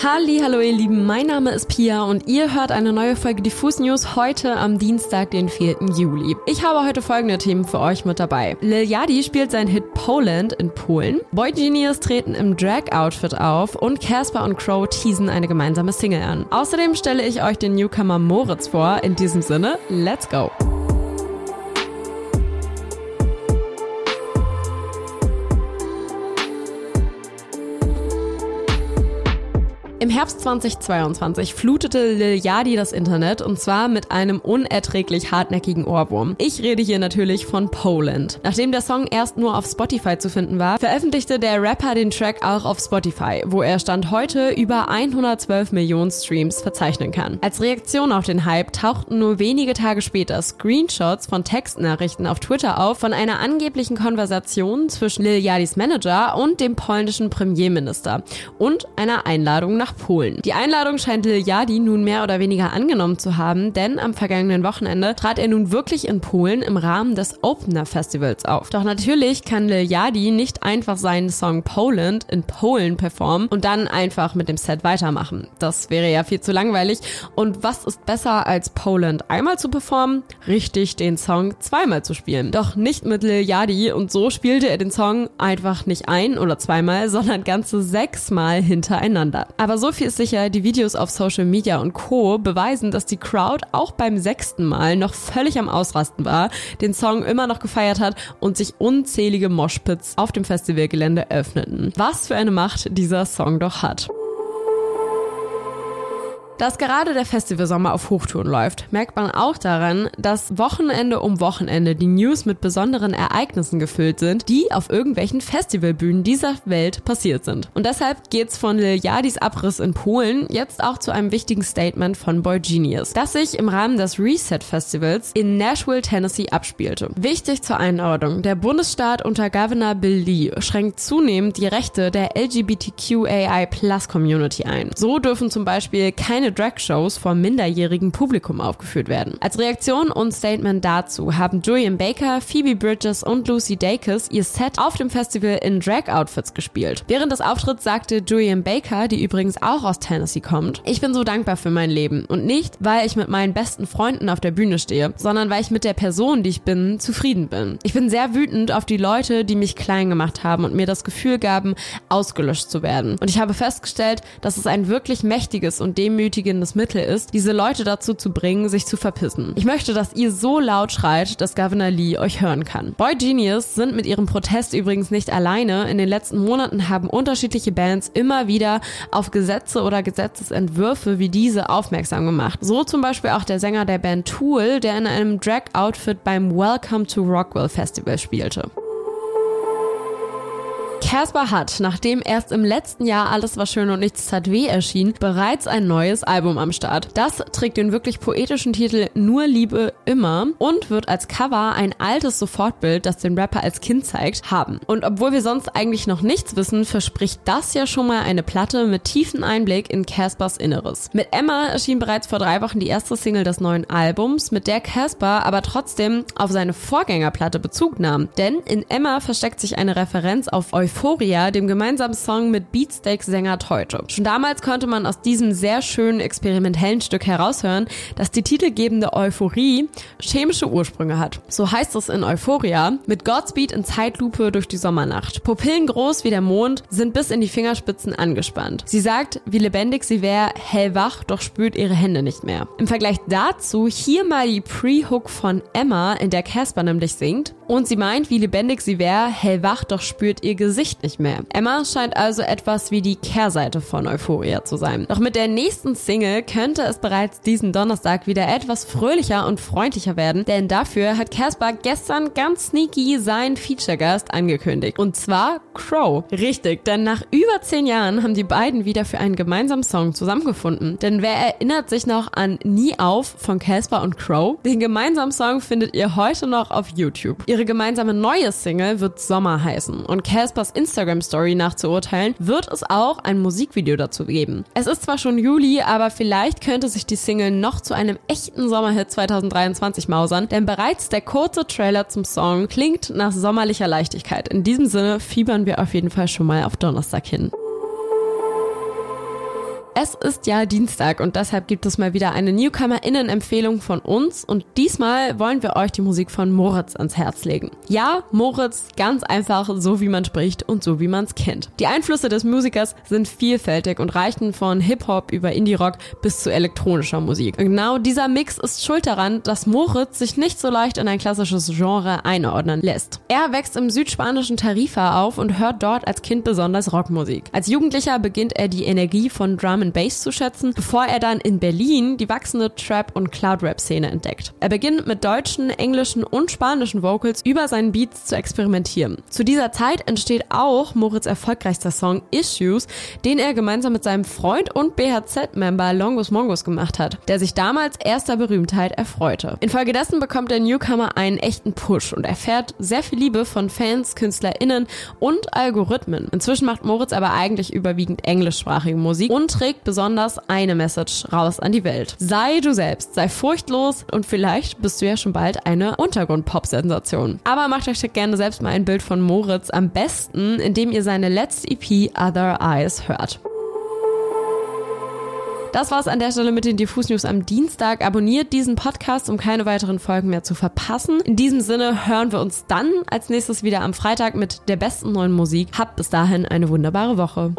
Halli, hallo ihr Lieben, mein Name ist Pia und ihr hört eine neue Folge Diffus News heute am Dienstag, den 4. Juli. Ich habe heute folgende Themen für euch mit dabei. Lil Yachty spielt seinen Hit Poland in Polen, Boy Genius treten im Drag-Outfit auf und Casper und Crow teasen eine gemeinsame Single an. Außerdem stelle ich euch den Newcomer Moritz vor. In diesem Sinne, let's go! Im Herbst 2022 flutete Lil Yadi das Internet und zwar mit einem unerträglich hartnäckigen Ohrwurm. Ich rede hier natürlich von Poland. Nachdem der Song erst nur auf Spotify zu finden war, veröffentlichte der Rapper den Track auch auf Spotify, wo er Stand heute über 112 Millionen Streams verzeichnen kann. Als Reaktion auf den Hype tauchten nur wenige Tage später Screenshots von Textnachrichten auf Twitter auf von einer angeblichen Konversation zwischen Lil Yadis Manager und dem polnischen Premierminister und einer Einladung nach nach Polen. Die Einladung scheint Lil Yadi nun mehr oder weniger angenommen zu haben, denn am vergangenen Wochenende trat er nun wirklich in Polen im Rahmen des Opener Festivals auf. Doch natürlich kann Lil Yadi nicht einfach seinen Song Poland in Polen performen und dann einfach mit dem Set weitermachen. Das wäre ja viel zu langweilig. Und was ist besser als Poland einmal zu performen? Richtig, den Song zweimal zu spielen. Doch nicht mit Lil Yadi und so spielte er den Song einfach nicht ein oder zweimal, sondern ganze sechsmal hintereinander. Aber so viel ist sicher, die Videos auf Social Media und Co. beweisen, dass die Crowd auch beim sechsten Mal noch völlig am Ausrasten war, den Song immer noch gefeiert hat und sich unzählige Moshpits auf dem Festivalgelände öffneten. Was für eine Macht dieser Song doch hat. Dass gerade der Festivalsommer auf Hochtouren läuft, merkt man auch daran, dass Wochenende um Wochenende die News mit besonderen Ereignissen gefüllt sind, die auf irgendwelchen Festivalbühnen dieser Welt passiert sind. Und deshalb geht's von Lil Yadis Abriss in Polen jetzt auch zu einem wichtigen Statement von Boy Genius, das sich im Rahmen des Reset Festivals in Nashville, Tennessee abspielte. Wichtig zur Einordnung, der Bundesstaat unter Governor Bill Lee schränkt zunehmend die Rechte der LGBTQAI Plus Community ein. So dürfen zum Beispiel keine keine Drag-Shows vor minderjährigem Publikum aufgeführt werden. Als Reaktion und Statement dazu haben Julian Baker, Phoebe Bridges und Lucy Dacus ihr Set auf dem Festival in Drag-Outfits gespielt. Während des Auftritts sagte Julian Baker, die übrigens auch aus Tennessee kommt, ich bin so dankbar für mein Leben und nicht, weil ich mit meinen besten Freunden auf der Bühne stehe, sondern weil ich mit der Person, die ich bin, zufrieden bin. Ich bin sehr wütend auf die Leute, die mich klein gemacht haben und mir das Gefühl gaben, ausgelöscht zu werden. Und ich habe festgestellt, dass es ein wirklich mächtiges und demütiges ermutigendes Mittel ist, diese Leute dazu zu bringen, sich zu verpissen. Ich möchte, dass ihr so laut schreit, dass Governor Lee euch hören kann. Boy Genius sind mit ihrem Protest übrigens nicht alleine. In den letzten Monaten haben unterschiedliche Bands immer wieder auf Gesetze oder Gesetzesentwürfe wie diese aufmerksam gemacht. So zum Beispiel auch der Sänger der Band Tool, der in einem Drag-Outfit beim Welcome to Rockwell Festival spielte. Casper hat, nachdem erst im letzten Jahr Alles war schön und nichts tat weh erschien, bereits ein neues Album am Start. Das trägt den wirklich poetischen Titel Nur Liebe immer und wird als Cover ein altes Sofortbild, das den Rapper als Kind zeigt, haben. Und obwohl wir sonst eigentlich noch nichts wissen, verspricht das ja schon mal eine Platte mit tiefen Einblick in Caspers Inneres. Mit Emma erschien bereits vor drei Wochen die erste Single des neuen Albums, mit der Casper aber trotzdem auf seine Vorgängerplatte Bezug nahm. Denn in Emma versteckt sich eine Referenz auf Euphorie Euphoria, dem gemeinsamen Song mit Beatsteaks-Sänger Teute. Schon damals konnte man aus diesem sehr schönen experimentellen Stück heraushören, dass die titelgebende Euphorie chemische Ursprünge hat. So heißt es in Euphoria, mit Godspeed in Zeitlupe durch die Sommernacht. Pupillen groß wie der Mond, sind bis in die Fingerspitzen angespannt. Sie sagt, wie lebendig sie wäre, hellwach, doch spürt ihre Hände nicht mehr. Im Vergleich dazu hier mal die Pre-Hook von Emma, in der Casper nämlich singt. Und sie meint, wie lebendig sie wäre, hellwach, doch spürt ihr Gesicht Gesicht nicht mehr. Emma scheint also etwas wie die Kehrseite von Euphoria zu sein. Doch mit der nächsten Single könnte es bereits diesen Donnerstag wieder etwas fröhlicher und freundlicher werden, denn dafür hat Casper gestern ganz sneaky seinen Feature-Gast angekündigt. Und zwar Crow. Richtig, denn nach über zehn Jahren haben die beiden wieder für einen gemeinsamen Song zusammengefunden. Denn wer erinnert sich noch an Nie auf von Casper und Crow? Den gemeinsamen Song findet ihr heute noch auf YouTube. Ihre gemeinsame neue Single wird Sommer heißen und Caspers Instagram-Story nachzuurteilen, wird es auch ein Musikvideo dazu geben. Es ist zwar schon Juli, aber vielleicht könnte sich die Single noch zu einem echten Sommerhit 2023 mausern, denn bereits der kurze Trailer zum Song klingt nach sommerlicher Leichtigkeit. In diesem Sinne fiebern wir auf jeden Fall schon mal auf Donnerstag hin. Es ist ja Dienstag und deshalb gibt es mal wieder eine Newcomer-Innen-Empfehlung von uns und diesmal wollen wir euch die Musik von Moritz ans Herz legen. Ja, Moritz, ganz einfach so wie man spricht und so wie man es kennt. Die Einflüsse des Musikers sind vielfältig und reichen von Hip-Hop über Indie-Rock bis zu elektronischer Musik. Genau dieser Mix ist schuld daran, dass Moritz sich nicht so leicht in ein klassisches Genre einordnen lässt. Er wächst im südspanischen Tarifa auf und hört dort als Kind besonders Rockmusik. Als Jugendlicher beginnt er die Energie von Drum and Bass zu schätzen, bevor er dann in Berlin die wachsende Trap- und Cloud-Rap-Szene entdeckt. Er beginnt mit deutschen, englischen und spanischen Vocals über seinen Beats zu experimentieren. Zu dieser Zeit entsteht auch Moritz erfolgreichster Song Issues, den er gemeinsam mit seinem Freund und BHZ-Member Longus Mongus gemacht hat, der sich damals erster Berühmtheit erfreute. Infolgedessen bekommt der Newcomer einen echten Push und erfährt sehr viel Liebe von Fans, KünstlerInnen und Algorithmen. Inzwischen macht Moritz aber eigentlich überwiegend englischsprachige Musik und trägt besonders eine Message raus an die Welt. Sei du selbst, sei furchtlos und vielleicht bist du ja schon bald eine Untergrund-Pop-Sensation. Aber macht euch gerne selbst mal ein Bild von Moritz, am besten, indem ihr seine letzte EP Other Eyes hört. Das war's an der Stelle mit den Diffus News am Dienstag. Abonniert diesen Podcast, um keine weiteren Folgen mehr zu verpassen. In diesem Sinne hören wir uns dann als nächstes wieder am Freitag mit der besten neuen Musik. Habt bis dahin eine wunderbare Woche.